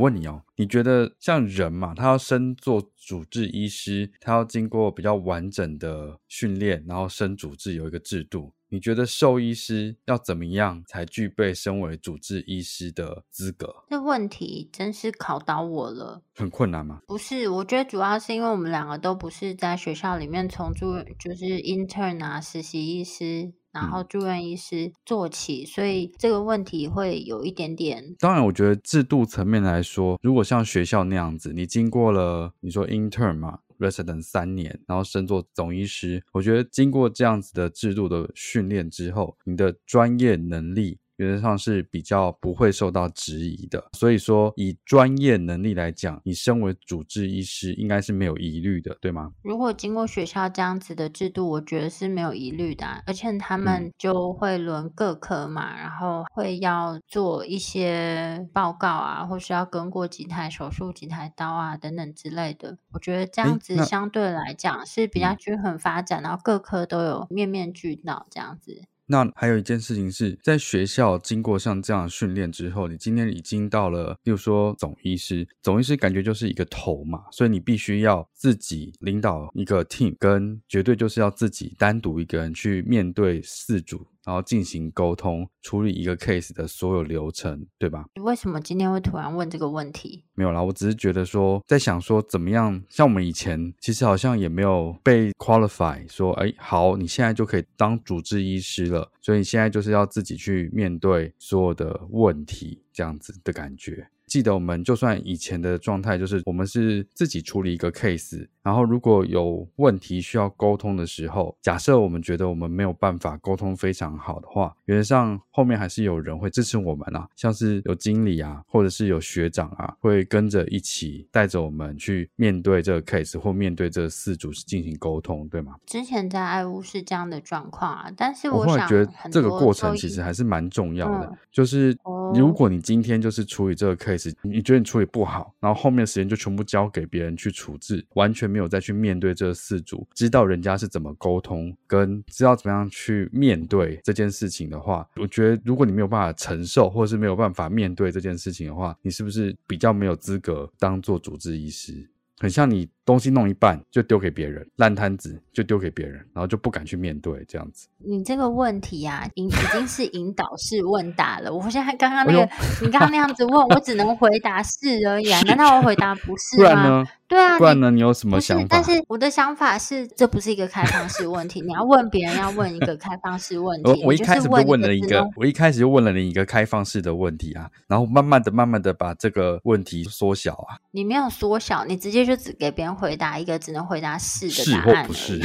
问你哦，你觉得像人嘛，他要升做主治医师，他要经过比较完整的训练，然后升主治有一个制度。你觉得兽医师要怎么样才具备身为主治医师的资格？这问题真是考倒我了。很困难吗？不是，我觉得主要是因为我们两个都不是在学校里面从住，就是 intern 啊，实习医师。然后住院医师做起，所以这个问题会有一点点。当然，我觉得制度层面来说，如果像学校那样子，你经过了你说 intern 嘛，resident 三年，然后升做总医师，我觉得经过这样子的制度的训练之后，你的专业能力。原则上是比较不会受到质疑的，所以说以专业能力来讲，你身为主治医师应该是没有疑虑的，对吗？如果经过学校这样子的制度，我觉得是没有疑虑的，而且他们就会轮各科嘛，然后会要做一些报告啊，或是要跟过几台手术、几台刀啊等等之类的。我觉得这样子相对来讲是比较均衡发展，然后各科都有面面俱到这样子。那还有一件事情是在学校经过像这样训练之后，你今天已经到了，比如说总医师，总医师感觉就是一个头嘛，所以你必须要自己领导一个 team，跟绝对就是要自己单独一个人去面对四组。然后进行沟通，处理一个 case 的所有流程，对吧？你为什么今天会突然问这个问题？没有啦，我只是觉得说，在想说怎么样，像我们以前其实好像也没有被 qualify，说，哎，好，你现在就可以当主治医师了，所以你现在就是要自己去面对所有的问题，这样子的感觉。记得我们就算以前的状态，就是我们是自己处理一个 case，然后如果有问题需要沟通的时候，假设我们觉得我们没有办法沟通非常好的话，原则上后面还是有人会支持我们啊，像是有经理啊，或者是有学长啊，会跟着一起带着我们去面对这个 case 或面对这四组是进行沟通，对吗？之前在爱屋是这样的状况啊，但是我，想我觉得这个过程其实还是蛮重要的，嗯、就是如果你今天就是处理这个 case。你觉得你处理不好，然后后面的时间就全部交给别人去处置，完全没有再去面对这四组，知道人家是怎么沟通，跟知道怎么样去面对这件事情的话，我觉得如果你没有办法承受，或者是没有办法面对这件事情的话，你是不是比较没有资格当做主治医师？很像你。东西弄一半就丢给别人，烂摊子就丢给别人，然后就不敢去面对这样子。你这个问题啊，已已经是引导式问答了。我现在刚刚那个，你刚刚那样子问我，只能回答是而已啊。难道我回答不是吗？不？对啊，不然呢？你有什么想法？但是我的想法是，这不是一个开放式问题。你要问别人，要问一个开放式问题。我我一开始就问了一个，我一开始就问了你一个开放式的问题啊，然后慢慢的、慢慢的把这个问题缩小啊。你没有缩小，你直接就只给别人回答一个只能。回答是的答案，是或不是？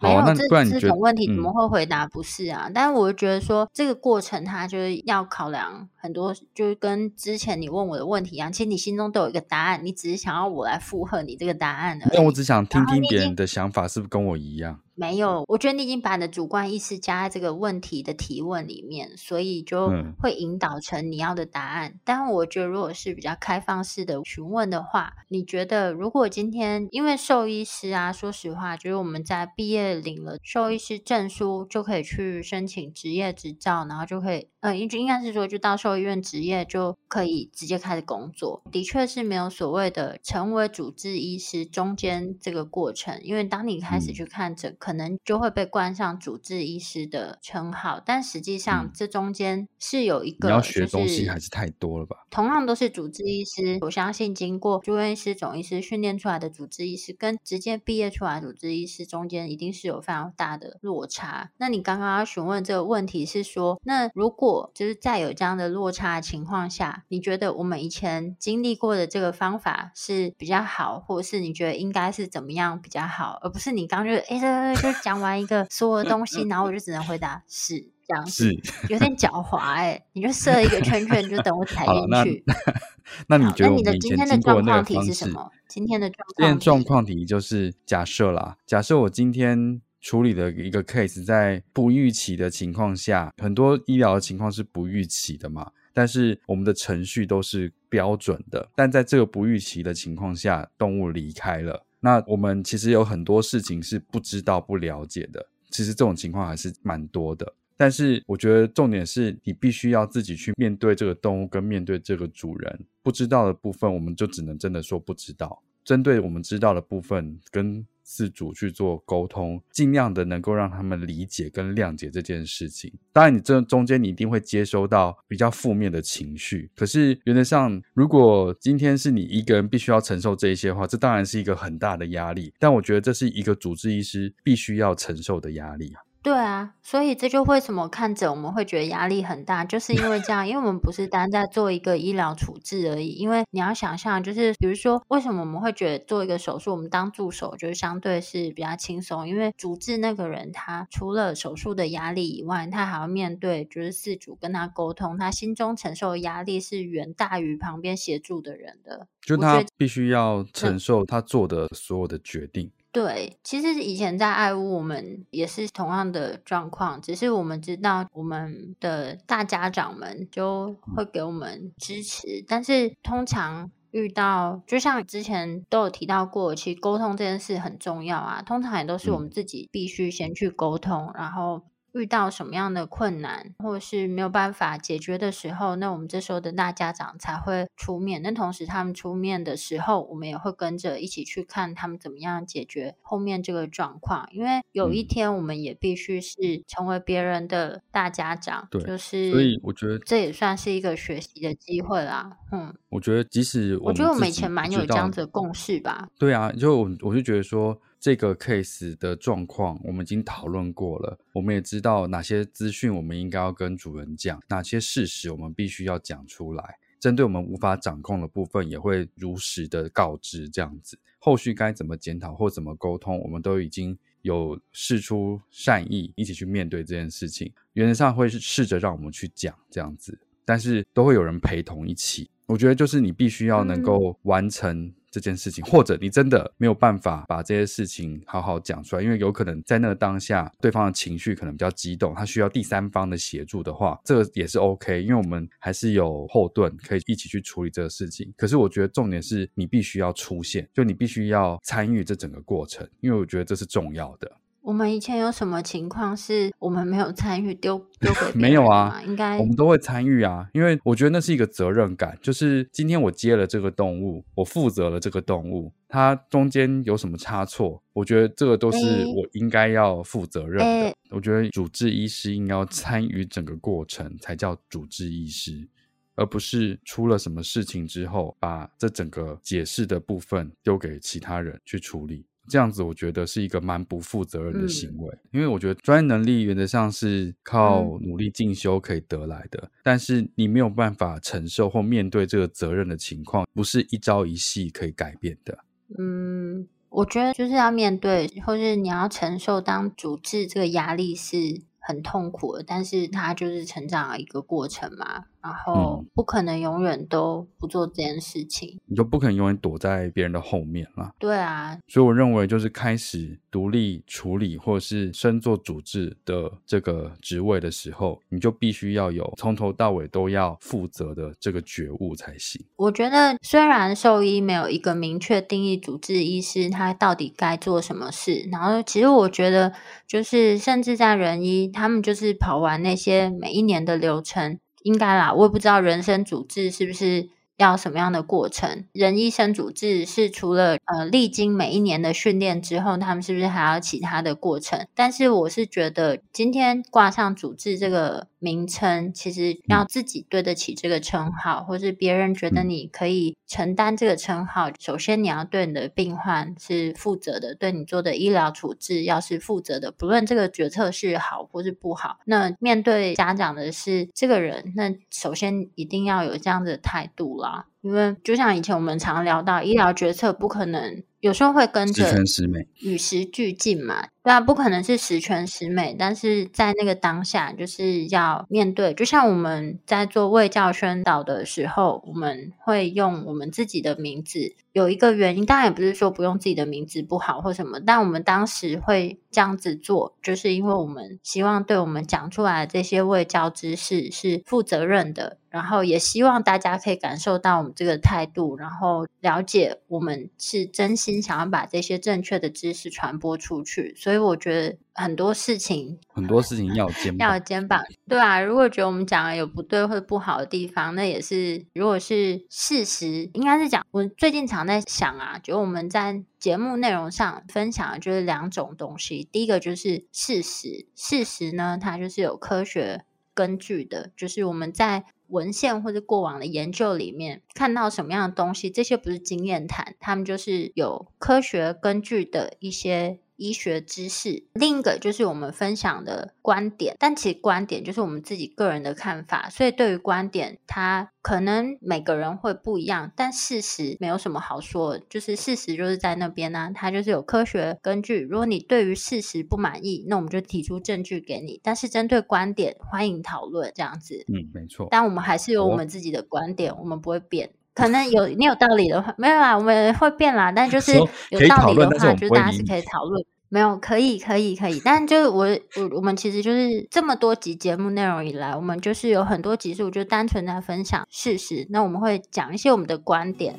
没有这这种问题怎么会回答不是啊？嗯、但是我觉得说这个过程它就是要考量很多，就是跟之前你问我的问题一样，其实你心中都有一个答案，你只是想要我来附和你这个答案而已。那我只想听听别人的想法是不是跟我一样？没有，我觉得你已经把你的主观意识加在这个问题的提问里面，所以就会引导成你要的答案。嗯、但我觉得，如果是比较开放式的询问的话，你觉得如果今天因为兽医师啊，说实话，就是我们在毕业领了兽医师证书，就可以去申请职业执照，然后就可以，呃，应应该是说，就到兽医院职业就可以直接开始工作。的确是没有所谓的成为主治医师中间这个过程，因为当你开始去看诊。嗯可能就会被冠上主治医师的称号，但实际上这中间是有一个，你要学东西还是太多了吧？同样都是主治医师，我相信经过住院医师、总医师训练出来的主治医师，跟直接毕业出来的主治医师中间一定是有非常大的落差。那你刚刚要询问这个问题是说，那如果就是在有这样的落差的情况下，你觉得我们以前经历过的这个方法是比较好，或者是你觉得应该是怎么样比较好，而不是你刚刚就是哎这。就讲完一个所有的东西，然后我就只能回答是这样，是有点狡猾哎、欸。你就设一个圈圈，就等我踩 进去。那，那你觉得我们以前经过的那个方式是什么？今天的状况，今天状况题就是假设啦。假设我今天处理的一个 case，在不预期的情况下，很多医疗的情况是不预期的嘛。但是我们的程序都是标准的，但在这个不预期的情况下，动物离开了。那我们其实有很多事情是不知道、不了解的。其实这种情况还是蛮多的。但是我觉得重点是你必须要自己去面对这个动物，跟面对这个主人。不知道的部分，我们就只能真的说不知道。针对我们知道的部分，跟自主去做沟通，尽量的能够让他们理解跟谅解这件事情。当然，你这中间你一定会接收到比较负面的情绪。可是原则上，如果今天是你一个人必须要承受这一些的话，这当然是一个很大的压力。但我觉得这是一个主治医师必须要承受的压力。对啊，所以这就为什么看着我们会觉得压力很大，就是因为这样，因为我们不是单在做一个医疗处置而已。因为你要想象，就是比如说，为什么我们会觉得做一个手术，我们当助手就是相对是比较轻松，因为主治那个人他除了手术的压力以外，他还要面对就是事主跟他沟通，他心中承受的压力是远大于旁边协助的人的，就他必须要承受他做的所有的决定。对，其实以前在爱屋，我们也是同样的状况，只是我们知道我们的大家长们就会给我们支持，但是通常遇到，就像之前都有提到过，其实沟通这件事很重要啊，通常也都是我们自己必须先去沟通，然后。遇到什么样的困难，或者是没有办法解决的时候，那我们这时候的大家长才会出面。那同时他们出面的时候，我们也会跟着一起去看他们怎么样解决后面这个状况。因为有一天我们也必须是成为别人的大家长，对，就是所以我觉得这也算是一个学习的机会啦。嗯，我觉得即使我，我觉得我们以前蛮有这样子的共识吧。对啊，就我我就觉得说。这个 case 的状况，我们已经讨论过了。我们也知道哪些资讯我们应该要跟主人讲，哪些事实我们必须要讲出来。针对我们无法掌控的部分，也会如实的告知。这样子，后续该怎么检讨或怎么沟通，我们都已经有试出善意，一起去面对这件事情。原则上会试着让我们去讲这样子，但是都会有人陪同一起。我觉得就是你必须要能够完成这件事情，或者你真的没有办法把这些事情好好讲出来，因为有可能在那个当下，对方的情绪可能比较激动，他需要第三方的协助的话，这个也是 OK，因为我们还是有后盾可以一起去处理这个事情。可是我觉得重点是你必须要出现，就你必须要参与这整个过程，因为我觉得这是重要的。我们以前有什么情况是我们没有参与丢丢给 人没有啊？应该我们都会参与啊，因为我觉得那是一个责任感，就是今天我接了这个动物，我负责了这个动物，它中间有什么差错，我觉得这个都是我应该要负责任的。欸、我觉得主治医师应该要参与整个过程才叫主治医师，而不是出了什么事情之后把这整个解释的部分丢给其他人去处理。这样子我觉得是一个蛮不负责任的行为，嗯、因为我觉得专业能力原则上是靠努力进修可以得来的，嗯、但是你没有办法承受或面对这个责任的情况，不是一朝一夕可以改变的。嗯，我觉得就是要面对，或是你要承受当主治这个压力是很痛苦的，但是它就是成长的一个过程嘛。然后不可能永远都不做这件事情，你就不可能永远躲在别人的后面了。对啊，所以我认为就是开始独立处理或者是身做主治的这个职位的时候，你就必须要有从头到尾都要负责的这个觉悟才行。我觉得虽然兽医没有一个明确定义主治医师他到底该做什么事，然后其实我觉得就是甚至在人医，他们就是跑完那些每一年的流程。应该啦，我也不知道人生主治是不是要什么样的过程。人医生主治是除了呃历经每一年的训练之后，他们是不是还要其他的过程？但是我是觉得今天挂上主治这个。名称其实要自己对得起这个称号，或是别人觉得你可以承担这个称号。首先，你要对你的病患是负责的，对你做的医疗处置要是负责的，不论这个决策是好或是不好。那面对家长的是这个人，那首先一定要有这样的态度啦。因为就像以前我们常聊到，医疗决策不可能。有时候会跟着十全十美，与时俱进嘛，对啊，不可能是十全十美，但是在那个当下，就是要面对。就像我们在做卫教宣导的时候，我们会用我们自己的名字。有一个原因，当然也不是说不用自己的名字不好或什么，但我们当时会这样子做，就是因为我们希望对我们讲出来的这些卫教知识是负责任的，然后也希望大家可以感受到我们这个态度，然后了解我们是真心想要把这些正确的知识传播出去。所以我觉得。很多事情，很多事情要肩膀，要肩膀，对啊。如果觉得我们讲的有不对或者不好的地方，那也是，如果是事实，应该是讲。我最近常在想啊，就我们在节目内容上分享的就是两种东西。第一个就是事实，事实呢，它就是有科学根据的，就是我们在文献或者过往的研究里面看到什么样的东西，这些不是经验谈，他们就是有科学根据的一些。医学知识，另一个就是我们分享的观点，但其实观点就是我们自己个人的看法，所以对于观点，它可能每个人会不一样，但事实没有什么好说，就是事实就是在那边呢、啊，它就是有科学根据。如果你对于事实不满意，那我们就提出证据给你，但是针对观点，欢迎讨论这样子。嗯，没错。但我们还是有我们自己的观点，我们不会变。可能有你有道理的话，没有啦，我们会变啦。但就是有道理的话，就是大家是可以讨论。没有，可以，可以，可以。但就是我我我们其实就是这么多集节目内容以来，我们就是有很多集数就单纯在分享事实。那我们会讲一些我们的观点。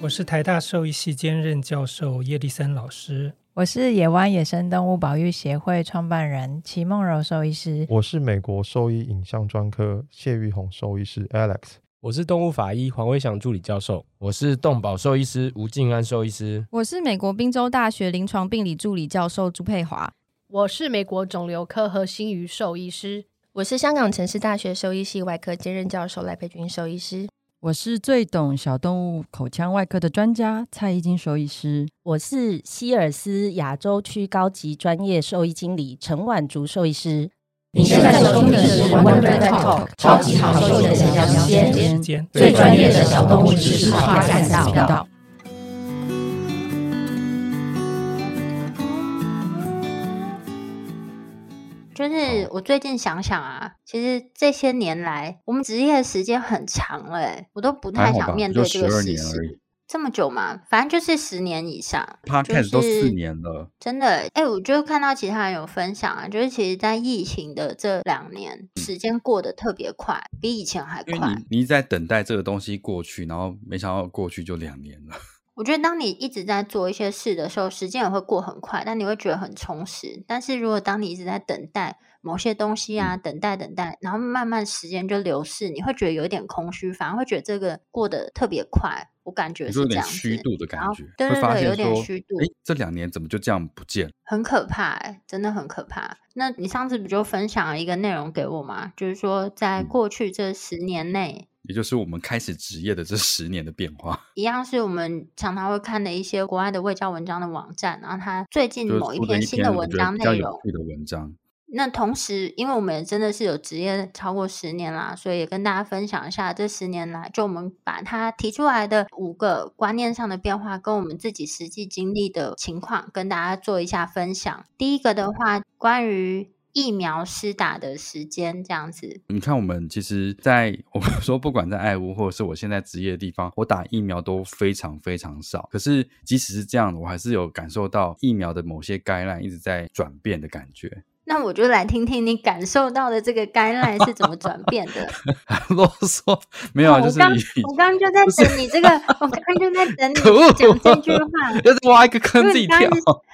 我是台大兽医系兼任教授叶立森老师。我是野湾野生动物保育协会创办人齐梦柔兽医师，我是美国兽医影像专科谢玉红兽医师 Alex，我是动物法医黄威祥助理教授，我是动保兽医师吴静安兽医师，我是美国宾州大学临床病理助理教授朱佩华，我是美国肿瘤科和心鱼兽医师，我是香港城市大学兽医系外科兼任教授赖佩君兽医师。我是最懂小动物口腔外科的专家蔡依金兽医师，我是希尔斯亚洲区高级专业兽医经理陈婉竹兽医师。你现在收听的是 Wonder Vet Talk 超级好兽医的闲聊时间，最专业的小动物知识化频道。就是我最近想想啊，其实这些年来，我们职业时间很长了，哎，我都不太想面对这个事实。这么久吗？反正就是十年以上。他开始都四年了，真的。哎，我就看到其他人有分享啊，就是其实，在疫情的这两年，时间过得特别快，嗯、比以前还快。你你一直在等待这个东西过去，然后没想到过去就两年了。我觉得，当你一直在做一些事的时候，时间也会过很快，但你会觉得很充实。但是如果当你一直在等待某些东西啊，等待等待，然后慢慢时间就流逝，你会觉得有一点空虚，反而会觉得这个过得特别快。我感觉是这样子，有点虚度的感觉，对对对，有点虚度。诶，这两年怎么就这样不见？很可怕，哎，真的很可怕。那你上次不就分享了一个内容给我吗？就是说，在过去这十年内。也就是我们开始职业的这十年的变化，一样是我们常常会看的一些国外的外教文章的网站，然后它最近某一篇新的文章内容，的文章，那同时，因为我们也真的是有职业超过十年啦，所以也跟大家分享一下这十年来，就我们把它提出来的五个观念上的变化，跟我们自己实际经历的情况，跟大家做一下分享。第一个的话，关于疫苗施打的时间这样子。你看，我们其实，在我们说，不管在爱屋，或者是我现在职业的地方，我打疫苗都非常非常少。可是，即使是这样，我还是有感受到疫苗的某些概念一直在转变的感觉。那我就来听听你感受到的这个 guideline 是怎么转变的。啰嗦，没有啊，就是我刚刚就在等你这个，我刚刚就在等你讲这句话，就是挖一个坑自己跳。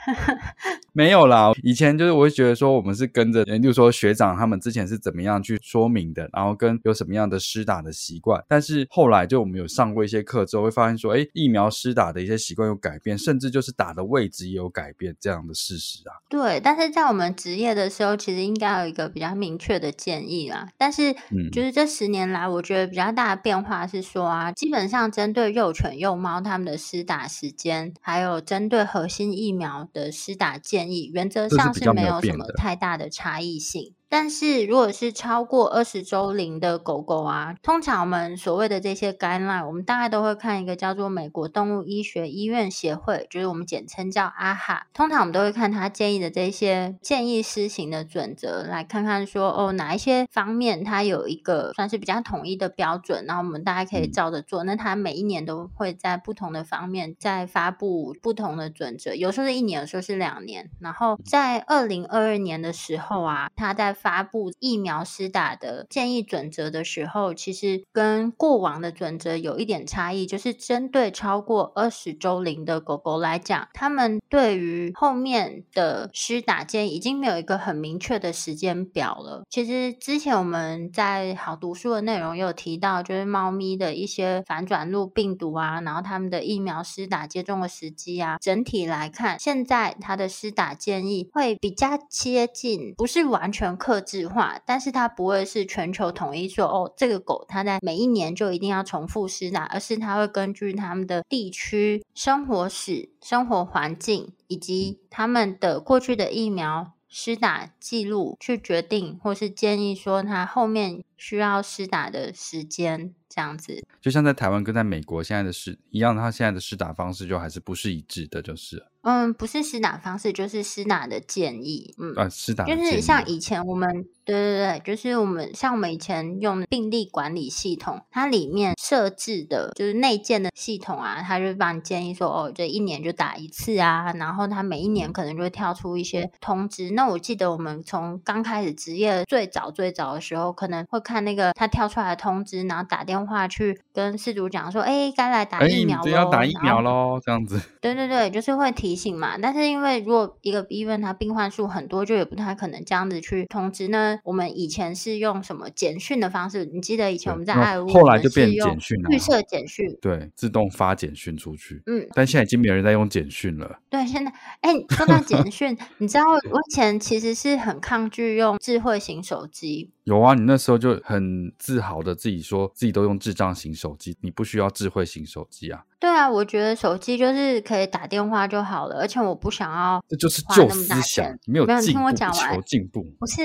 没有啦，以前就是我会觉得说，我们是跟着，例如说学长他们之前是怎么样去说明的，然后跟有什么样的施打的习惯。但是后来就我们有上过一些课之后，会发现说，哎，疫苗施打的一些习惯有改变，甚至就是打的位置也有改变这样的事实啊。对，但是在我们职业的。的时候，其实应该有一个比较明确的建议啦。但是，就是这十年来，我觉得比较大的变化是说啊，基本上针对幼犬、幼猫它们的施打时间，还有针对核心疫苗的施打建议，原则上是没有什么太大的差异性。但是，如果是超过二十周龄的狗狗啊，通常我们所谓的这些 guideline，我们大概都会看一个叫做美国动物医学医院协会，就是我们简称叫 AAHA。通常我们都会看他建议的这些建议施行的准则，来看看说哦，哪一些方面它有一个算是比较统一的标准，然后我们大家可以照着做。那它每一年都会在不同的方面再发布不同的准则，有时候是一年，有时候是两年。然后在二零二二年的时候啊，他在发布疫苗施打的建议准则的时候，其实跟过往的准则有一点差异，就是针对超过二十周龄的狗狗来讲，他们对于后面的施打建议已经没有一个很明确的时间表了。其实之前我们在好读书的内容有提到，就是猫咪的一些反转录病毒啊，然后他们的疫苗施打接种的时机啊，整体来看，现在它的施打建议会比较接近，不是完全克。制化，但是它不会是全球统一说哦，这个狗它在每一年就一定要重复施打，而是它会根据它们的地区、生活史、生活环境以及它们的过去的疫苗施打记录去决定，或是建议说它后面需要施打的时间。这样子，就像在台湾跟在美国现在的施一样，他现在的施打方式就还是不是一致的，就是。嗯，不是施打方式，就是施打的建议。嗯，啊，施打就是像以前我们，对对对，就是我们像我们以前用的病例管理系统，它里面设置的就是内建的系统啊，它就帮你建议说，哦，这一年就打一次啊，然后它每一年可能就会跳出一些通知。嗯、那我记得我们从刚开始职业最早最早的时候，可能会看那个它跳出来的通知，然后打电话。话去跟事主讲说，哎，该来打疫苗了，要打疫苗喽，这样子。对对对，就是会提醒嘛。但是因为如果一个医院它病患数很多，就也不太可能这样子去通知呢。我们以前是用什么简讯的方式？你记得以前我们在爱屋，后来就变简讯了，预设简讯，对，自动发简讯出去。嗯，但现在已经没有人在用简讯了。对，现在哎，说到简讯，你知道我以前其实是很抗拒用智慧型手机。有啊，你那时候就很自豪的自己说自己都用智障型手机，你不需要智慧型手机啊。对啊，我觉得手机就是可以打电话就好了，而且我不想要。这就是旧思想，没有没有，听我讲完，求进步。不是，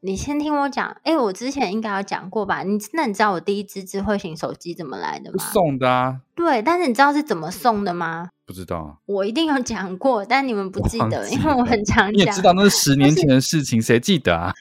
你先听我讲。哎，我之前应该有讲过吧？你那你知道我第一只智慧型手机怎么来的吗？送的啊。对，但是你知道是怎么送的吗？不知道啊。我一定有讲过，但你们不记得，记因为我很常讲。你也知道那是十 年前的事情，谁记得啊？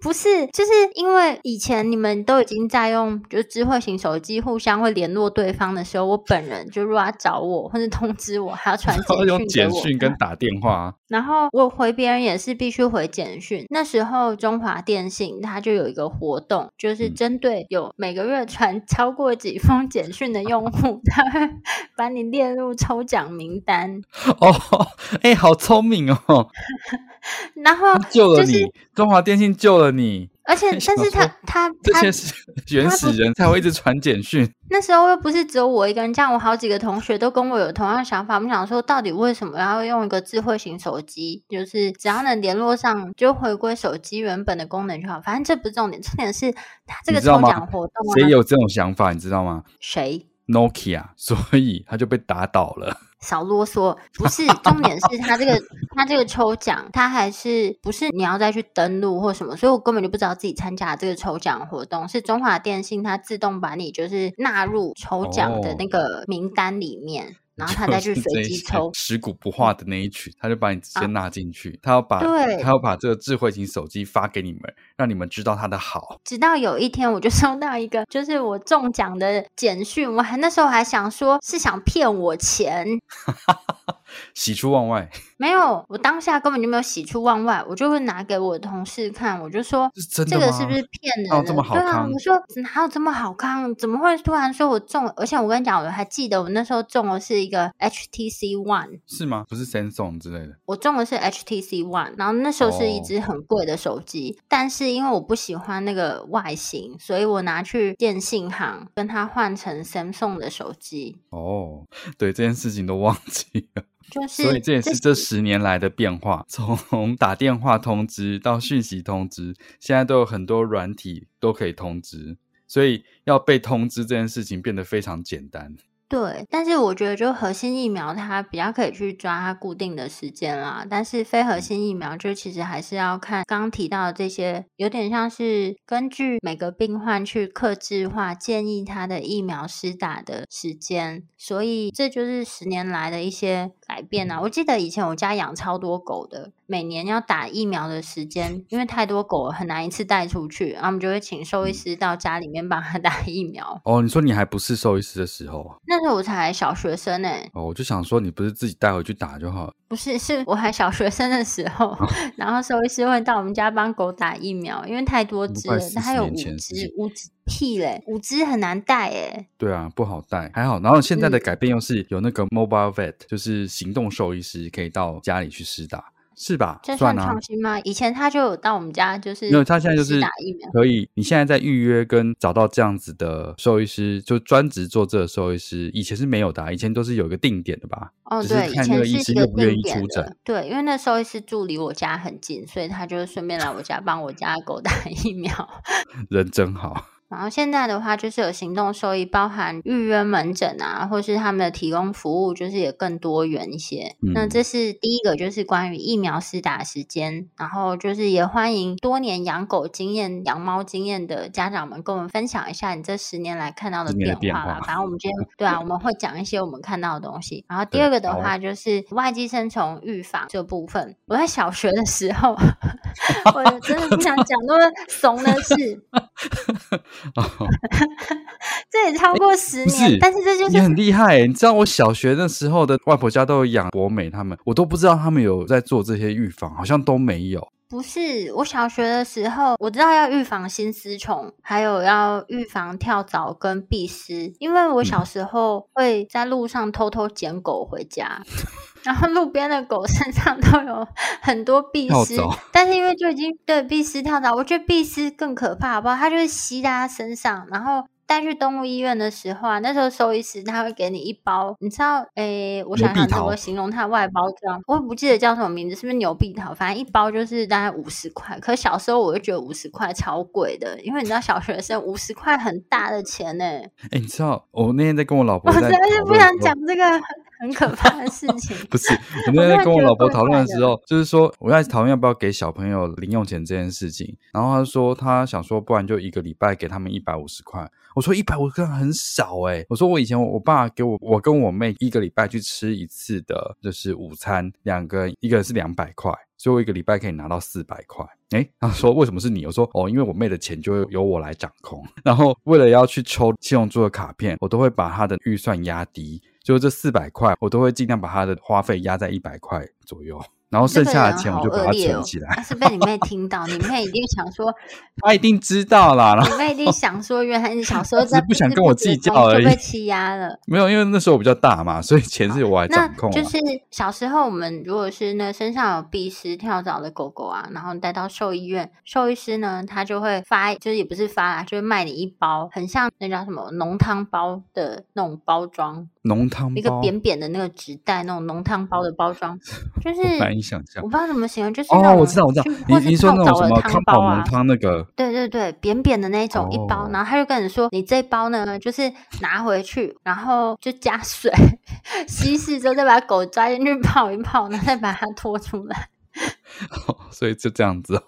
不是，就是因为以前你们都已经在用，就是智慧型手机互相会联络对方的时候，我本人就如果要找我或者通知我，还要传简讯，用简讯跟打电话。然后我回别人也是必须回简讯。那时候中华电信它就有一个活动，就是针对有每个月传 超过几封简讯的用户，他会 把你列入抽奖名单。哦，哎、欸，好聪明哦！然后救了你，中华电信救了你。而且，但是他他这些是原始人才会一直传简讯。那时候又不是只有我一个人，这样我好几个同学都跟我有同样的想法。我们想说，到底为什么要用一个智慧型手机？就是只要能联络上，就回归手机原本的功能就好。反正这不是重点，重点是他这个抽奖活动啊。谁有这种想法？你知道吗？谁？Nokia，所以他就被打倒了。少啰嗦，不是重点是他这个 他这个抽奖，他还是不是你要再去登录或什么，所以我根本就不知道自己参加这个抽奖活动，是中华电信它自动把你就是纳入抽奖的那个名单里面。哦然后他再去随机抽，食古不化的那一曲，他就把你直接纳进去。他要把，对，他要把这个智慧型手机发给你们，让你们知道他的好。直到有一天，我就 收到一个，就是我中奖的简讯。我还那时候还想说，是想骗我钱。喜出望外，没有，我当下根本就没有喜出望外，我就会拿给我的同事看，我就说，这个是不是骗人的？哦，这么好康？对啊，我说哪有这么好看？怎么会突然说我中？而且我跟你讲，我还记得我那时候中的是一个 HTC One，是吗？不是 Samsung 之类的。我中的是 HTC One，然后那时候是一只很贵的手机，哦，但是因为我不喜欢那个外形，所以我拿去电信行跟他换成 Samsung 的手机。哦，对，这件事情都忘记了。就是，所以这也是这十年来的变化，从打电话通知到讯息通知，现在都有很多软体都可以通知，所以要被通知这件事情变得非常简单。对，但是我觉得就核心疫苗它比较可以去抓它固定的时间啦，但是非核心疫苗就其实还是要看刚刚提到的这些，有点像是根据每个病患去克制化建议他的疫苗施打的时间，所以这就是十年来的一些改变啊。我记得以前我家养超多狗的。每年要打疫苗的时间，因为太多狗了，很难一次带出去，然后我们就会请兽医师到家里面帮他 打疫苗。哦，你说你还不是兽医师的时候？那时候我才小学生呢。哦，我就想说你不是自己带回去打就好。不是，是我还小学生的时候，哦、然后兽医师会到我们家帮狗打疫苗，因为太多只了，它还有五只，五只屁嘞，五只很难带哎。对啊，不好带，还好。然后现在的改变又是有那个 mobile vet，就是行动兽医师可以到家里去施打。是吧？这算创新吗？以前他就有到我们家，就是没有他现在就是打疫苗，可以。你现在在预约跟找到这样子的兽医师，就专职做这个兽医师，以前是没有的，以前都是有一个定点的吧？哦，对，看那个医师愿不愿意出诊。对，因为那兽医师住离我家很近，所以他就顺便来我家帮我家狗打 疫苗。人真好。然后现在的话，就是有行动收益，包含预约门诊啊，或是他们的提供服务，就是也更多元一些。嗯、那这是第一个，就是关于疫苗施打时间。然后就是也欢迎多年养狗经验、养猫经验的家长们，跟我们分享一下你这十年来看到的变化啦。反正我们今天 对啊，我们会讲一些我们看到的东西。然后第二个的话，就是外寄生虫预防这部分。我在小学的时候，我真的不想讲那么怂的事。哦，这也超过十年，是但是这就是你很厉害。你知道我小学那时候的外婆家都有养博美，他们我都不知道他们有在做这些预防，好像都没有。不是，我小学的时候我知道要预防心丝虫，还有要预防跳蚤跟壁虱，因为我小时候会在路上偷偷捡狗回家。然后路边的狗 身上都有很多壁虱，但是因为就已经对壁虱跳蚤，我觉得壁虱更可怕，好不好？它就是吸在它身上，然后带去动物医院的时候啊，那时候兽医师他会给你一包，你知道，诶，我想想怎么形容它外包装，我也不记得叫什么名字，是不是牛碧桃？反正一包就是大概五十块，可小时候我就觉得五十块超贵的，因为你知道小学生五十块很大的钱呢。诶，你知道我那天在跟我老婆，我实在是不想讲这个。很可怕的事情，不是我那天跟我老婆讨论的时候，就是说我在讨论要不要给小朋友零用钱这件事情，然后他说他想说，不然就一个礼拜给他们一百五十块。我说一百五十块很少诶，我说我以前我爸给我我跟我妹一个礼拜去吃一次的，就是午餐，两个一个人是两百块，所以我一个礼拜可以拿到四百块。诶，他说为什么是你？我说哦，因为我妹的钱就由我来掌控，然后为了要去抽信用珠的卡片，我都会把他的预算压低。就这四百块，我都会尽量把他的花费压在一百块左右，然后剩下的钱我就把它存起来。他是被你妹听到，你妹一定想说，她一定知道啦。你妹一定想说，原来你小 时候在不想跟我计较而已，就被欺压了。没有，因为那时候我比较大嘛，所以钱是由我来掌控。就是小时候我们如果是那身上有壁虱、跳蚤的狗狗啊，然后带到兽医院，兽医师呢，他就会发，就是也不是发啦，就是卖你一包，很像那叫什么浓汤包的那种包装。浓汤包，一个扁扁的那个纸袋，那种浓汤包的包装，就是想象，我不知道怎么形容，就是哦，我知道，我知道，你你说那种什么汤包浓汤那个，对对对，扁扁的那种一包，然后他就跟你说，你这包呢，就是拿回去，然后就加水 稀释之后，再把狗抓进去泡一泡，然后再把它拖出来。所以就这样子哦。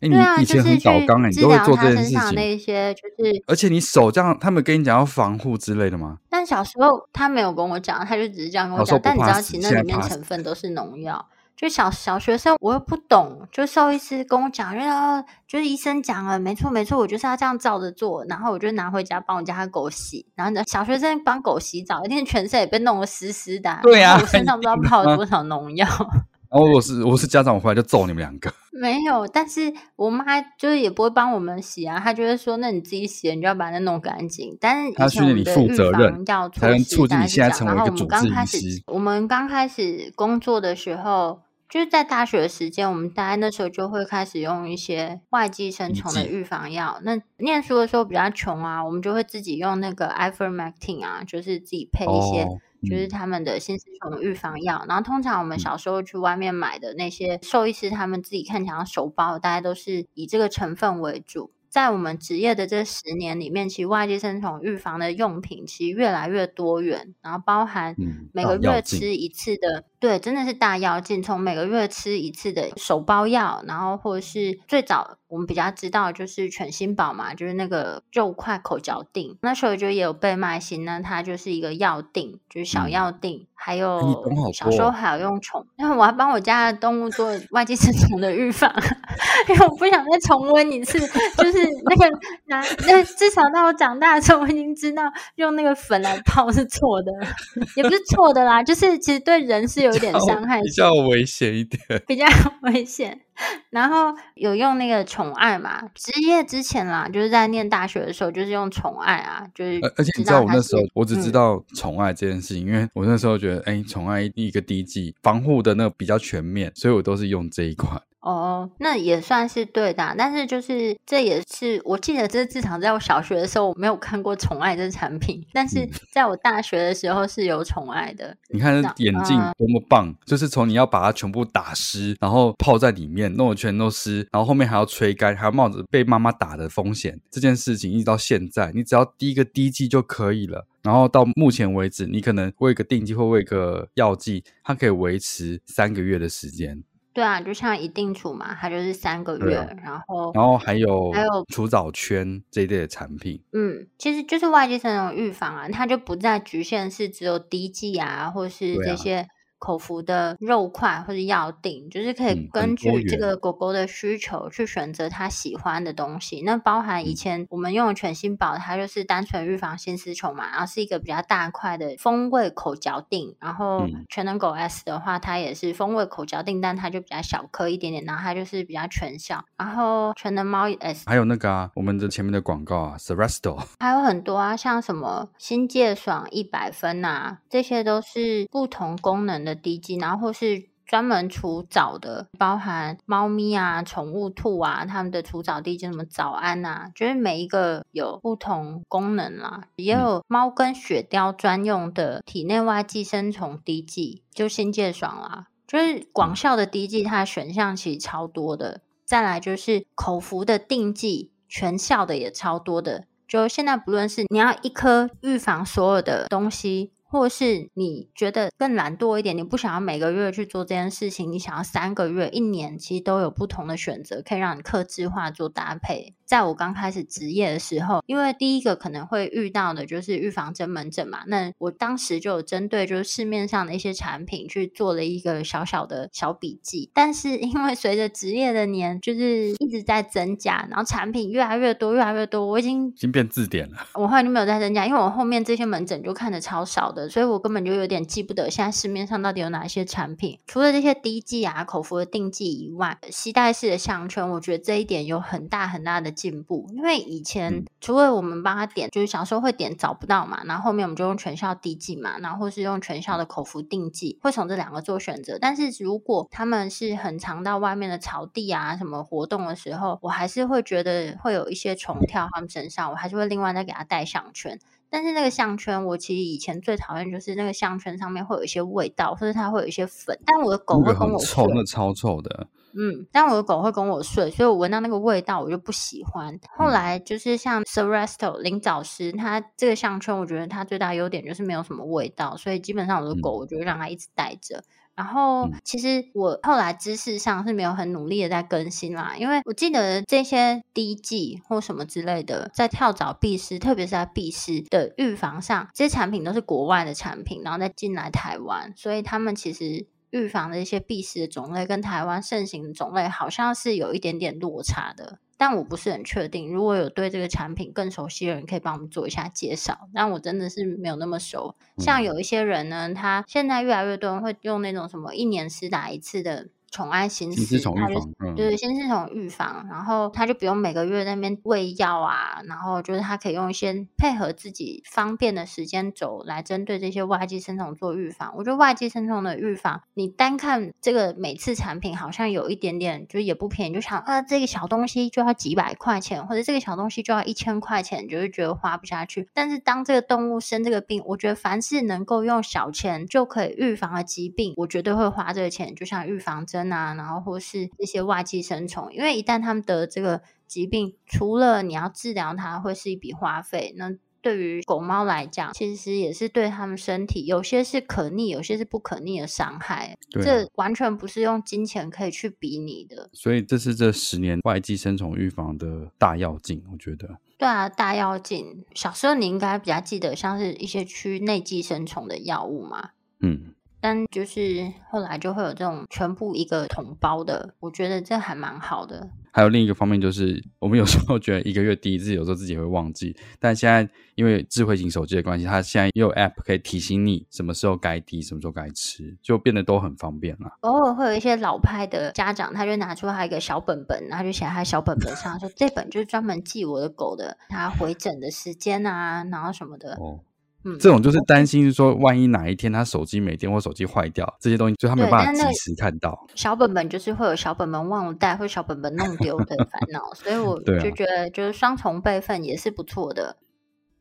哎，对啊，你以前很搞刚哎，你都会做这件事情。那些就是，而且你手这样，他们跟你讲要防护之类的吗？但小时候他没有跟我讲，他就只是这样跟我讲。但你知道，其实那里面成分都是农药。就小小学生，我又不懂，就兽医师跟我讲，然后就是医生讲了，没错没错，我就是要这样照着做。然后我就拿回家帮我家狗洗。然后呢，小学生帮狗洗澡，一定全身也被弄得湿湿的。对啊，我身上不知道泡了多少农药。然 后我是我是家长，我回来就揍你们两个。没有，但是我妈就是也不会帮我们洗啊，她就会说：“那你自己洗，你就要把它弄干净。”但是以前我们的预防要你现在成为一个主治医师。然后我们刚开始，我们刚开始工作的时候，就是在大学的时间，我们大概那时候就会开始用一些外寄生虫的预防药。那念书的时候比较穷啊，我们就会自己用那个 Ivermectin 啊，就是自己配一些。哦就是他们的新丝虫预防药，然后通常我们小时候去外面买的那些兽医师他们自己看起来手包，大概都是以这个成分为主。在我们职业的这十年里面，其实外寄生虫预防的用品其实越来越多元，然后包含每个月吃一次的，对，真的是大药进。从每个月吃一次的手包药，然后或者是最早我们比较知道就是犬心宝嘛，就是那个肉块口嚼定，那时候就也有倍麦新呢，它就是一个药定，就是小药定。嗯还有小时候还有用虫，因为我还帮我家的动物做外寄生虫的预防，因为我不想再重温一次，就是那个拿那至少到我长大的时候，我已经知道用那个粉来泡是错的，也不是错的啦，就是其实对人是有点伤害，比较危险一点，比较 危险。然后有用那个宠爱嘛，职业之前啦，就是在念大学的时候，就是用宠爱啊，就是。而且你知道我那时候，我只知道宠爱这件事情，嗯、因为我那时候觉得，哎，宠爱一个滴剂防护的那个比较全面，所以我都是用这一款。哦，那也算是对的，但是就是这也是我记得，这至少在我小学的时候我没有看过宠爱这产品，但是在我大学的时候是有宠爱的。你看眼镜多么棒，嗯、就是从你要把它全部打湿，然后泡在里面，弄得全都湿，然后后面还要吹干，还要冒着被妈妈打的风险，这件事情一直到现在，你只要滴一个滴剂就可以了。然后到目前为止，你可能喂个定剂或喂个药剂，它可以维持三个月的时间。对啊，就像一定储嘛，它就是三个月，啊、然后然后还有还有除藻圈这一类的产品，嗯，其实就是外界生种预防啊，它就不再局限是只有滴剂啊，或是这些。口服的肉块或者药锭，就是可以根据这个狗狗的需求去选择它喜欢的东西。那包含以前我们用的犬心宝，它就是单纯预防心丝虫嘛，然后是一个比较大块的风味口嚼锭。然后全能狗 S 的话，它也是风味口嚼锭，但它就比较小颗一点点，然后它就是比较全效。然后全能猫 S 还有那个啊，我们的前面的广告啊，Seresto 还有很多啊，像什么新界爽一百分啊，这些都是不同功能的。滴剂，然后或是专门除藻的，包含猫咪啊、宠物兔啊，它们的除藻滴剂，什么早安啊，就是每一个有不同功能啦。也有猫跟雪貂专用的体内外寄生虫滴剂，就新界爽啦，就是广效的滴剂，它的选项其实超多的。再来就是口服的定剂，全效的也超多的。就现在不论是你要一颗预防所有的东西。或是你觉得更懒惰一点，你不想要每个月去做这件事情，你想要三个月、一年，其实都有不同的选择，可以让你克制化做搭配。在我刚开始职业的时候，因为第一个可能会遇到的就是预防针门诊嘛，那我当时就有针对就是市面上的一些产品去做了一个小小的小笔记。但是因为随着职业的年就是一直在增加，然后产品越来越多，越来越多，我已经已经变字典了。我后来就没有再增加，因为我后面这些门诊就看的超少的。所以我根本就有点记不得现在市面上到底有哪些产品。除了这些滴剂啊、口服的定剂以外，吸带式的项圈，我觉得这一点有很大很大的进步，因为以前除了我们帮他点，就是小时候会点找不到嘛，然后后面我们就用全校滴剂嘛，然后或是用全校的口服定剂，会从这两个做选择。但是如果他们是很常到外面的草地啊什么活动的时候，我还是会觉得会有一些虫跳他们身上，我还是会另外再给他戴项圈。但是那个项圈，我其实以前最讨厌就是那个项圈上面会有一些味道，或者它会有一些粉。但我的狗会跟我说，那个、超臭的。嗯，但我的狗会跟我睡，所以我闻到那个味道我就不喜欢。后来就是像 Seresto 灵藻丝，它这个项圈，我觉得它最大优点就是没有什么味道，所以基本上我的狗我就让它一直戴着。嗯、然后其实我后来知识上是没有很努力的在更新啦，因为我记得这些滴剂或什么之类的，在跳蚤、蜱虱，特别是在蜱虱的预防上，这些产品都是国外的产品，然后再进来台湾，所以他们其实。预防的一些必死的种类跟台湾盛行的种类好像是有一点点落差的，但我不是很确定。如果有对这个产品更熟悉的人，可以帮我们做一下介绍。但我真的是没有那么熟。像有一些人呢，他现在越来越多人会用那种什么一年施打一次的。宠爱心思，他就对，先是从预防，然后他就不用每个月那边喂药啊，然后就是他可以用一些配合自己方便的时间轴来针对这些外寄生虫做预防。我觉得外寄生虫的预防，你单看这个每次产品好像有一点点，就也不便宜，就想啊，这个小东西就要几百块钱，或者这个小东西就要一千块钱，就会觉得花不下去。但是当这个动物生这个病，我觉得凡是能够用小钱就可以预防的疾病，我绝对会花这个钱，就像预防针。啊，然后或是一些外寄生虫，因为一旦他们得这个疾病，除了你要治疗它会是一笔花费，那对于狗猫来讲，其实也是对他们身体有些是可逆，有些是不可逆的伤害。对啊，这完全不是用金钱可以去比拟的。所以这是这十年外寄生虫预防的大要进，我觉得。对啊，大跃进。小时候你应该比较记得，像是一些驱内寄生虫的药物嘛？嗯。但就是后来就会有这种全部一个统包的，我觉得这还蛮好的。还有另一个方面就是，我们有时候觉得一个月滴一次，有时候自己会忘记。但现在因为智慧型手机的关系，它现在又有 App 可以提醒你什么时候该滴，什么时候该吃，就变得都很方便了。偶尔会有一些老派的家长，他就拿出他一个小本本，然后就写在他小本本上说，这本就是专门记我的狗的，它回诊的时间啊，然后什么的。哦嗯，这种就是担心说，万一哪一天他手机没电或手机坏掉，这些东西就他没有办法及时看到。小本本就是会有小本本忘了带或小本本弄丢的 烦恼，所以我就觉得就是双重备份也是不错的。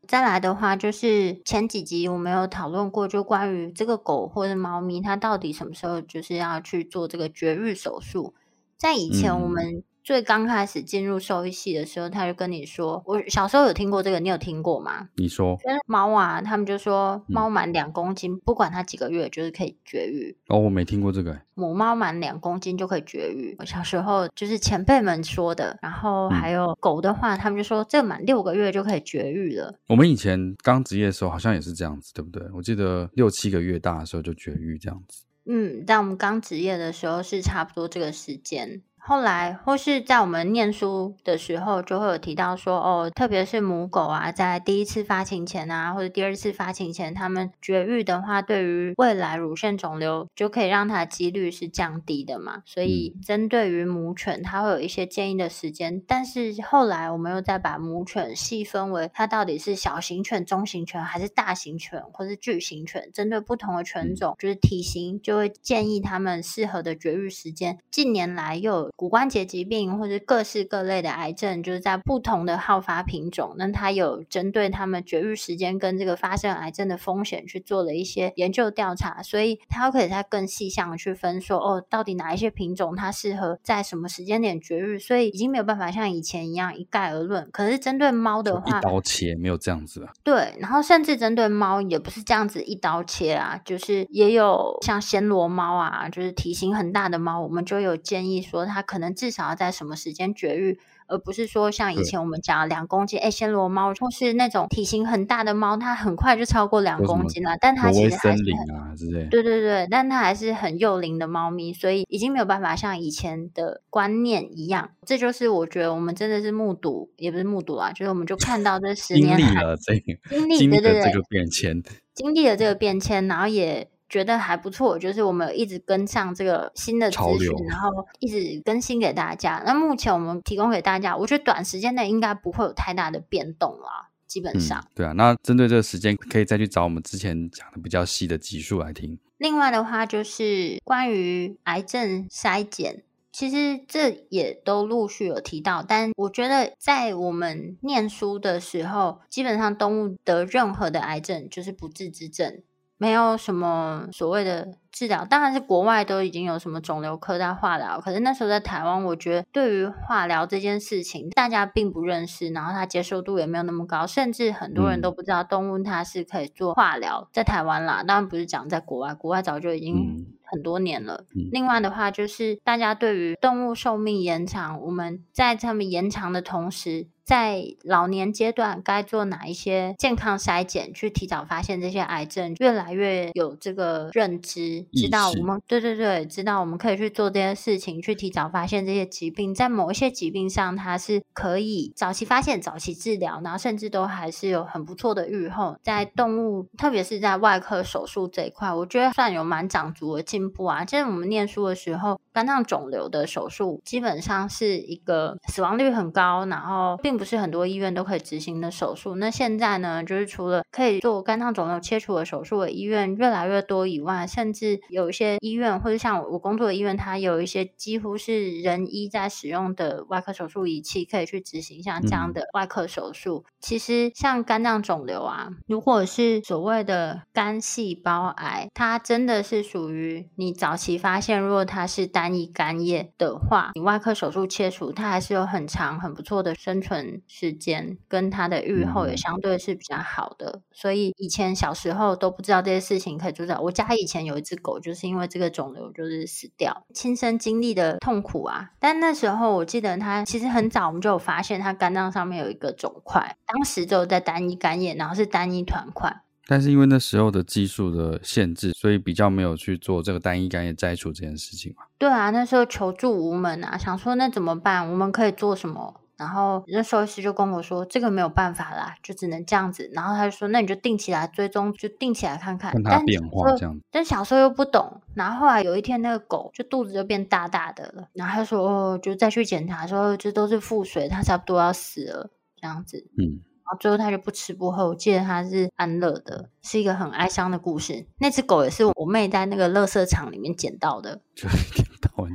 再来的话，就是前几集我们有讨论过，就关于这个狗或者猫咪，它到底什么时候就是要去做这个绝育手术。在以前我们、嗯。最刚开始进入兽医系的时候，他就跟你说：“我小时候有听过这个，你有听过吗？”你说，猫啊，他们就说猫满两公斤，嗯、不管它几个月，就是可以绝育。哦，我没听过这个。母猫满两公斤就可以绝育。我小时候就是前辈们说的。然后还有狗的话，他们就说这满六个月就可以绝育了。我们以前刚职业的时候好像也是这样子，对不对？我记得六七个月大的时候就绝育这样子。嗯，但我们刚职业的时候是差不多这个时间。后来，或是在我们念书的时候，就会有提到说，哦，特别是母狗啊，在第一次发情前啊，或者第二次发情前，它们绝育的话，对于未来乳腺肿瘤就可以让它的几率是降低的嘛。所以，针对于母犬，它会有一些建议的时间。但是后来，我们又再把母犬细分为它到底是小型犬、中型犬，还是大型犬，或是巨型犬，针对不同的犬种，就是体型，就会建议它们适合的绝育时间。近年来又有骨关节疾病或者各式各类的癌症，就是在不同的好发品种，那它有针对他们绝育时间跟这个发生癌症的风险去做了一些研究调查，所以它可以再更细项的去分说，哦，到底哪一些品种它适合在什么时间点绝育，所以已经没有办法像以前一样一概而论。可是针对猫的话，一刀切没有这样子啊。对，然后甚至针对猫也不是这样子一刀切啊，就是也有像暹罗猫啊，就是体型很大的猫，我们就有建议说它。可能至少要在什么时间绝育，而不是说像以前我们讲两公斤，哎，暹罗猫或是那种体型很大的猫，它很快就超过两公斤了，但它其实还是很、啊、之类对对对，但它还是很幼龄的猫咪，所以已经没有办法像以前的观念一样。这就是我觉得我们真的是目睹，也不是目睹啊，就是我们就看到这十年经历了这个经历的这个变迁，经历了这个变迁，然后也。觉得还不错，就是我们有一直跟上这个新的资讯，然后一直更新给大家。那目前我们提供给大家，我觉得短时间内应该不会有太大的变动啦，基本上。嗯、对啊，那针对这个时间，可以再去找我们之前讲的比较细的集数来听。另外的话，就是关于癌症筛检。其实这也都陆续有提到，但我觉得在我们念书的时候，基本上动物得任何的癌症就是不治之症，没有什么所谓的治疗。当然是国外都已经有什么肿瘤科在化疗，可是那时候在台湾，我觉得对于化疗这件事情，大家并不认识，然后它接受度也没有那么高，甚至很多人都不知道动物它是可以做化疗。在台湾啦，当然不是讲在国外，国外早就已经。很多年了。另外的话，就是大家对于动物寿命延长，我们在他们延长的同时，在老年阶段该做哪一些健康筛检，去提早发现这些癌症，越来越有这个认知，知道我们对对对，知道我们可以去做这些事情，去提早发现这些疾病，在某一些疾病上，它是可以早期发现、早期治疗，然后甚至都还是有很不错的预后。在动物，特别是在外科手术这一块，我觉得算有蛮长足的进步啊。就是我们念书的时候，肝脏肿瘤的手术基本上是一个死亡率很高，然后并不是很多医院都可以执行的手术。那现在呢，就是除了可以做肝脏肿瘤切除的手术的医院越来越多以外，甚至有一些医院或者像我工作的医院，它有一些几乎是人医在使用的外科手术仪器，可以去执行像这样的外科手术。嗯、其实像肝脏肿瘤啊，如果是所谓的肝细胞癌，它真的是属于你早期发现，如果它是单一肝叶的话，你外科手术切除，它还是有很长很不错的生存时时间跟他的预后也相对是比较好的，所以以前小时候都不知道这些事情可以做到。我家以前有一只狗，就是因为这个肿瘤就是死掉，亲身经历的痛苦啊。但那时候我记得他其实很早，我们就有发现他肝脏上面有一个肿块，当时就在单一肝炎，然后是单一团块。但是因为那时候的技术的限制，所以比较没有去做这个单一肝叶摘除这件事情嘛。对啊，那时候求助无门啊，想说那怎么办？我们可以做什么？然后那兽医师就跟我说：“这个没有办法啦，就只能这样子。”然后他就说：“那你就定起来追踪，就定起来看看。”看它变化这样子。但小时候又不懂。然后后来有一天，那个狗就肚子就变大大的了。然后他说：“哦，就再去检查，说这都是腹水，它差不多要死了这样子。”嗯。然后最后他就不吃不喝。我记得他是安乐的，是一个很哀伤的故事。那只狗也是我妹在那个垃圾场里面捡到的。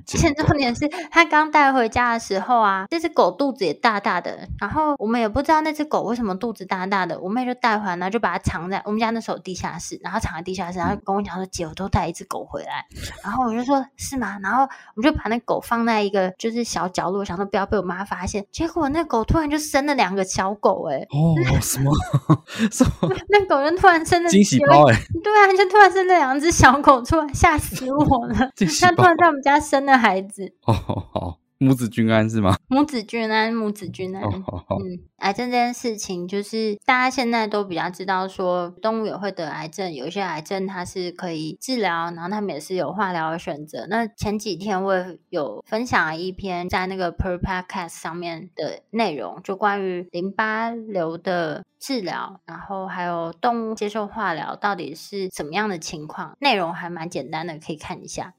现重点是他刚带回家的时候啊，这只狗肚子也大大的，然后我们也不知道那只狗为什么肚子大大的，我妹就带回来，然后就把它藏在我们家那时候地下室，然后藏在地下室，然后跟我讲说：“姐，我都带一只狗回来。”然后我就说：“是吗？”然后我们就把那狗放在一个就是小角落，想说不要被我妈发现。结果那狗突然就生了两个小狗，哎，哦，什么？什么？那狗就突然生了惊喜包，哎，对啊，就突然生了两只小狗出来，吓死我了！它突然在我们家生了孩子。哦，好，母子均安是吗？母子均安，母子均安。哦，好，好。嗯，癌症这件事情，就是大家现在都比较知道，说动物也会得癌症，有一些癌症它是可以治疗，然后他们也是有化疗的选择。那前几天我也有分享了一篇在那个 Per Podcast 上面的内容，就关于淋巴瘤的治疗，然后还有动物接受化疗到底是什么样的情况，内容还蛮简单的，可以看一下。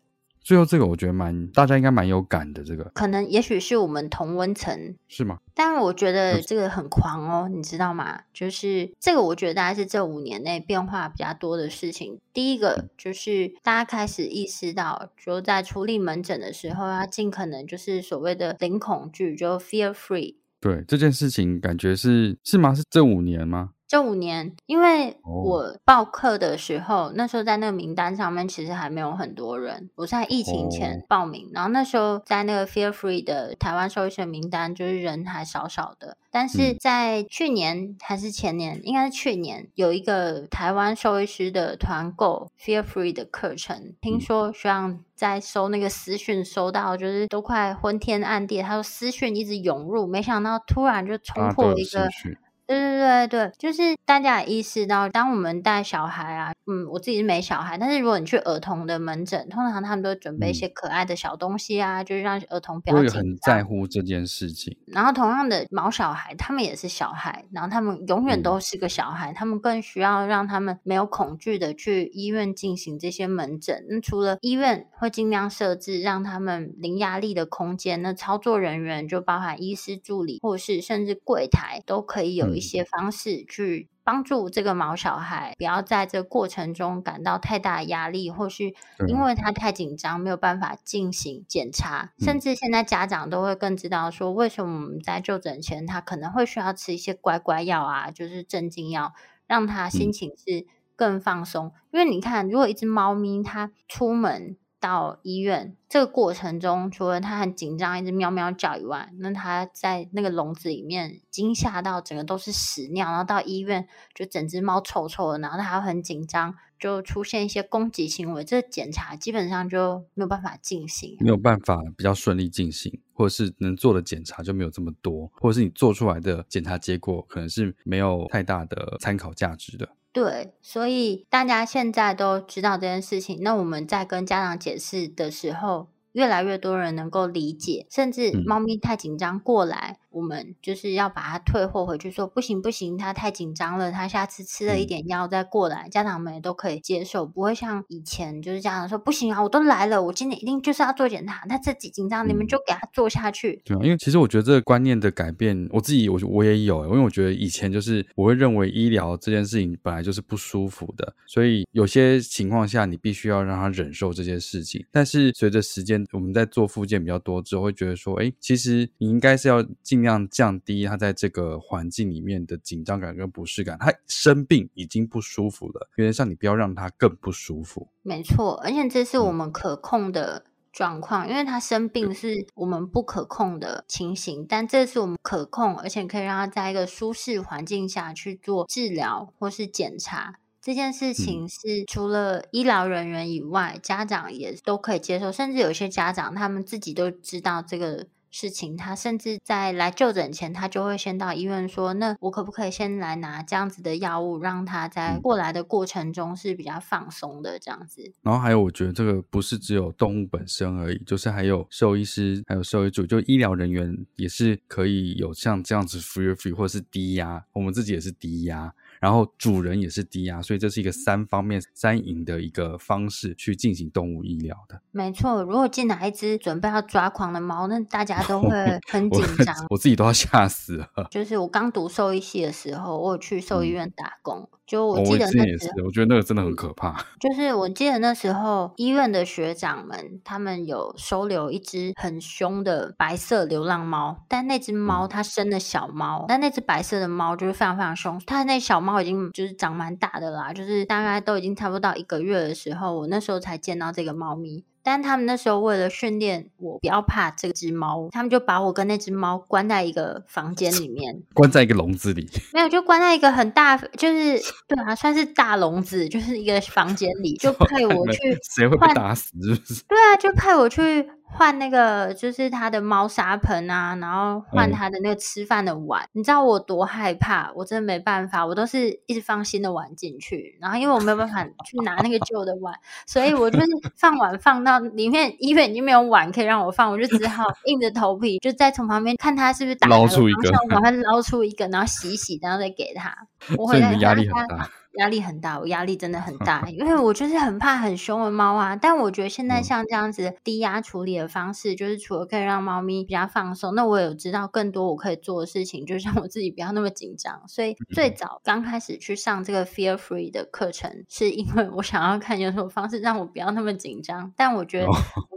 最后这个我觉得蛮，大家应该蛮有感的。这个可能也许是我们同温层，是吗？但我觉得这个很狂哦，你知道吗？就是这个，我觉得大概是这五年内变化比较多的事情。第一个就是大家开始意识到，就在处理门诊的时候，要尽可能就是所谓的零恐惧，就 fear free。对这件事情，感觉是是吗？是这五年吗？这五年，因为我报课的时候，oh. 那时候在那个名单上面其实还没有很多人。我在疫情前报名，oh. 然后那时候在那个 Fear Free 的台湾兽医学名单，就是人还少少的。但是在去年还是前年，应该是去年，有一个台湾兽医师的团购 Fear Free 的课程，听说学长在收那个私讯收到，就是都快昏天暗地。他说私讯一直涌入，没想到突然就冲破一个。对对对对对，就是大家也意识到，当我们带小孩啊，嗯，我自己是没小孩，但是如果你去儿童的门诊，通常他们都会准备一些可爱的小东西啊，嗯、就是让儿童不要紧张，很在乎这件事情。然后同样的毛小孩，他们也是小孩，然后他们永远都是个小孩，嗯、他们更需要让他们没有恐惧的去医院进行这些门诊。那除了医院会尽量设置让他们零压力的空间，那操作人员就包含医师助理，或是甚至柜台都可以有。一些方式去帮助这个毛小孩，不要在这个过程中感到太大的压力，或是因为他太紧张没有办法进行检查。甚至现在家长都会更知道说，为什么我们在就诊前他可能会需要吃一些乖乖药啊，就是镇静药，让他心情是更放松。因为你看，如果一只猫咪它出门，到医院这个过程中，除了他很紧张，一直喵喵叫以外，那他在那个笼子里面惊吓到整个都是屎尿，然后到医院就整只猫臭臭的，然后他还很紧张，就出现一些攻击行为，这检查基本上就没有办法进行，没有办法比较顺利进行，或者是能做的检查就没有这么多，或者是你做出来的检查结果可能是没有太大的参考价值的。对，所以大家现在都知道这件事情。那我们在跟家长解释的时候，越来越多人能够理解，甚至猫咪太紧张过来。嗯我们就是要把它退货回去，说不行不行，他太紧张了，他下次吃了一点药再过来，嗯、家长们也都可以接受，不会像以前就是家长说不行啊，我都来了，我今天一定就是要做检查，他自己紧张，你们就给他做下去。对啊，因为其实我觉得这个观念的改变，我自己我我也有，因为我觉得以前就是我会认为医疗这件事情本来就是不舒服的，所以有些情况下你必须要让他忍受这些事情。但是随着时间，我们在做复健比较多之后，会觉得说，哎，其实你应该是要尽量。让降低他在这个环境里面的紧张感跟不适感。他生病已经不舒服了，原则上你不要让他更不舒服。没错，而且这是我们可控的状况，嗯、因为他生病是我们不可控的情形，但这是我们可控，而且可以让他在一个舒适环境下去做治疗或是检查。这件事情是除了医疗人员以外，嗯、家长也都可以接受，甚至有些家长他们自己都知道这个。事情，他甚至在来就诊前，他就会先到医院说：“那我可不可以先来拿这样子的药物，让他在过来的过程中是比较放松的这样子。”然后还有，我觉得这个不是只有动物本身而已，就是还有兽医师，还有兽医组，就医疗人员也是可以有像这样子 fear free 或者是低压，我们自己也是低压。然后主人也是低压，所以这是一个三方面三赢的一个方式去进行动物医疗的。没错，如果进来一只准备要抓狂的猫，那大家都会很紧张，我，我自己都要吓死了。就是我刚读兽医系的时候，我有去兽医院打工。嗯就我记得那时候，我也是，我觉得那个真的很可怕。就是我记得那时候，医院的学长们他们有收留一只很凶的白色流浪猫，但那只猫它生了小猫，嗯、但那只白色的猫就是非常非常凶。它那小猫已经就是长蛮大的啦，就是大概都已经差不多到一个月的时候，我那时候才见到这个猫咪。但他们那时候为了训练我不要怕这只猫，他们就把我跟那只猫关在一个房间里面，关在一个笼子里。没有，就关在一个很大，就是对啊，算是大笼子，就是一个房间里，就派我去。谁会被打死？是不是？对啊，就派我去。换那个就是他的猫砂盆啊，然后换他的那个吃饭的碗。嗯、你知道我多害怕？我真的没办法，我都是一直放新的碗进去，然后因为我没有办法去拿那个旧的碗，所以我就是放碗放到里面，医院已经没有碗可以让我放，我就只好 硬着头皮就再从旁边看他是不是打捞出一个，我把它 捞出一个，然后洗洗，然后再给他。我所以你的压力很大。压力很大，我压力真的很大，因为我就是很怕很凶的猫啊。但我觉得现在像这样子低压处理的方式，就是除了可以让猫咪比较放松，那我有知道更多我可以做的事情，就是让我自己不要那么紧张。所以最早刚开始去上这个 Fear Free 的课程，是因为我想要看有什么方式让我不要那么紧张。但我觉得。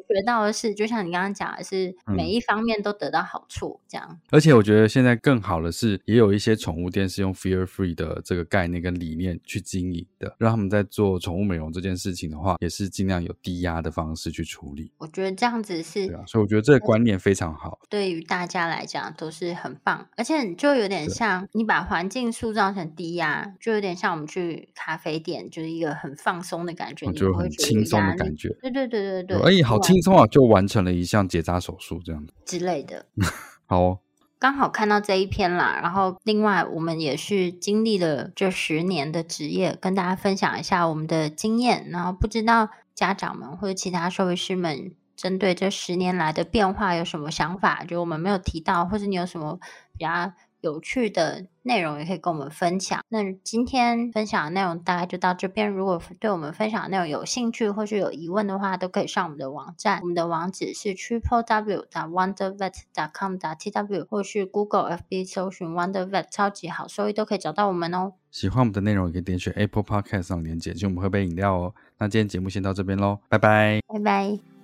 学到的是，就像你刚刚讲的是，每一方面都得到好处，这样、嗯。而且我觉得现在更好的是，也有一些宠物店是用 Fear Free 的这个概念跟理念去经营的，让他们在做宠物美容这件事情的话，也是尽量有低压的方式去处理。我觉得这样子是，对啊，所以我觉得这个观念非常好，对于大家来讲都是很棒。而且就有点像你把环境塑造成低压，就有点像我们去咖啡店，就是一个很放松的感觉，我觉得很轻松的感觉。对对对对对，哎，好轻松啊，就完成了一项结扎手术这样子之类的。好哦，刚好看到这一篇啦，然后另外我们也是经历了这十年的职业，跟大家分享一下我们的经验。然后不知道家长们或者其他社会师们针对这十年来的变化有什么想法？就我们没有提到，或者你有什么比较有趣的内容也可以跟我们分享。那今天分享的内容大概就到这边。如果对我们分享的内容有兴趣或是有疑问的话，都可以上我们的网站。我们的网址是 triple w 点 wondervet 点 com 点 tw，或是 Google FB 搜寻 Wondervet 超级好收益都可以找到我们哦。喜欢我们的内容，也可以点选 Apple Podcast 上连接，请我们喝杯饮料哦。那今天节目先到这边喽，拜拜，拜拜。